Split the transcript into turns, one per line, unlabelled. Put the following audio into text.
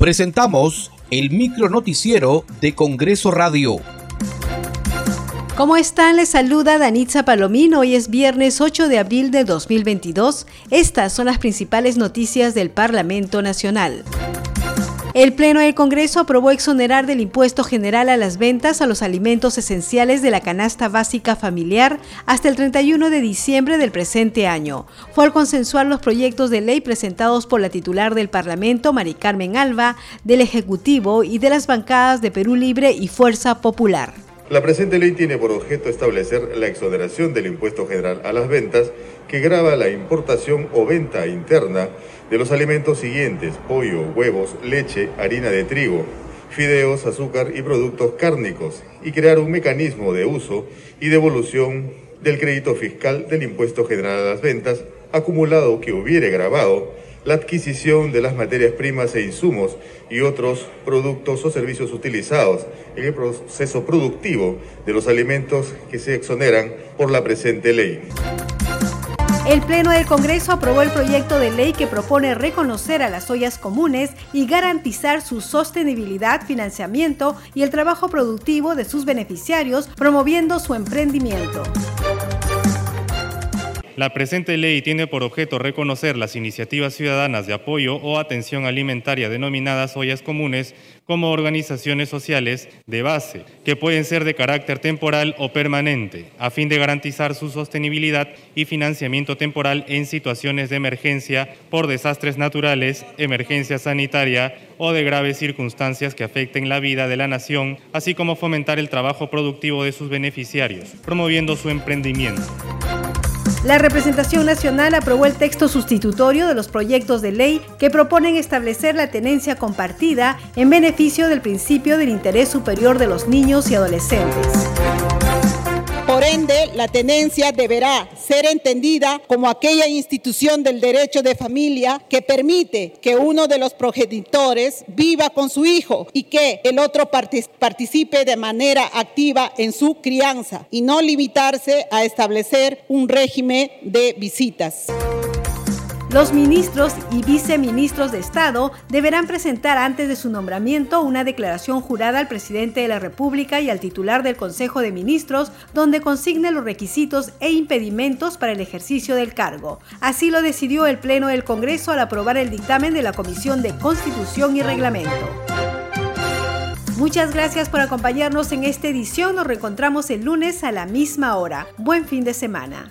Presentamos el micro noticiero de Congreso Radio.
¿Cómo están? Les saluda Danitza Palomino. Hoy es viernes 8 de abril de 2022. Estas son las principales noticias del Parlamento Nacional. El Pleno del Congreso aprobó exonerar del impuesto general a las ventas a los alimentos esenciales de la canasta básica familiar hasta el 31 de diciembre del presente año. Fue al consensuar los proyectos de ley presentados por la titular del Parlamento, Mari Carmen Alba, del Ejecutivo y de las bancadas de Perú Libre y Fuerza Popular.
La presente ley tiene por objeto establecer la exoneración del impuesto general a las ventas que grava la importación o venta interna de los alimentos siguientes, pollo, huevos, leche, harina de trigo, fideos, azúcar y productos cárnicos, y crear un mecanismo de uso y devolución del crédito fiscal del impuesto general a las ventas acumulado que hubiere grabado la adquisición de las materias primas e insumos y otros productos o servicios utilizados en el proceso productivo de los alimentos que se exoneran por la presente ley.
El Pleno del Congreso aprobó el proyecto de ley que propone reconocer a las ollas comunes y garantizar su sostenibilidad, financiamiento y el trabajo productivo de sus beneficiarios, promoviendo su emprendimiento.
La presente ley tiene por objeto reconocer las iniciativas ciudadanas de apoyo o atención alimentaria denominadas ollas comunes como organizaciones sociales de base, que pueden ser de carácter temporal o permanente, a fin de garantizar su sostenibilidad y financiamiento temporal en situaciones de emergencia por desastres naturales, emergencia sanitaria o de graves circunstancias que afecten la vida de la nación, así como fomentar el trabajo productivo de sus beneficiarios, promoviendo su emprendimiento.
La representación nacional aprobó el texto sustitutorio de los proyectos de ley que proponen establecer la tenencia compartida en beneficio del principio del interés superior de los niños y adolescentes.
Ende, la tenencia deberá ser entendida como aquella institución del derecho de familia que permite que uno de los progenitores viva con su hijo y que el otro participe de manera activa en su crianza y no limitarse a establecer un régimen de visitas.
Los ministros y viceministros de Estado deberán presentar antes de su nombramiento una declaración jurada al presidente de la República y al titular del Consejo de Ministros donde consigne los requisitos e impedimentos para el ejercicio del cargo. Así lo decidió el Pleno del Congreso al aprobar el dictamen de la Comisión de Constitución y Reglamento. Muchas gracias por acompañarnos en esta edición. Nos reencontramos el lunes a la misma hora. Buen fin de semana.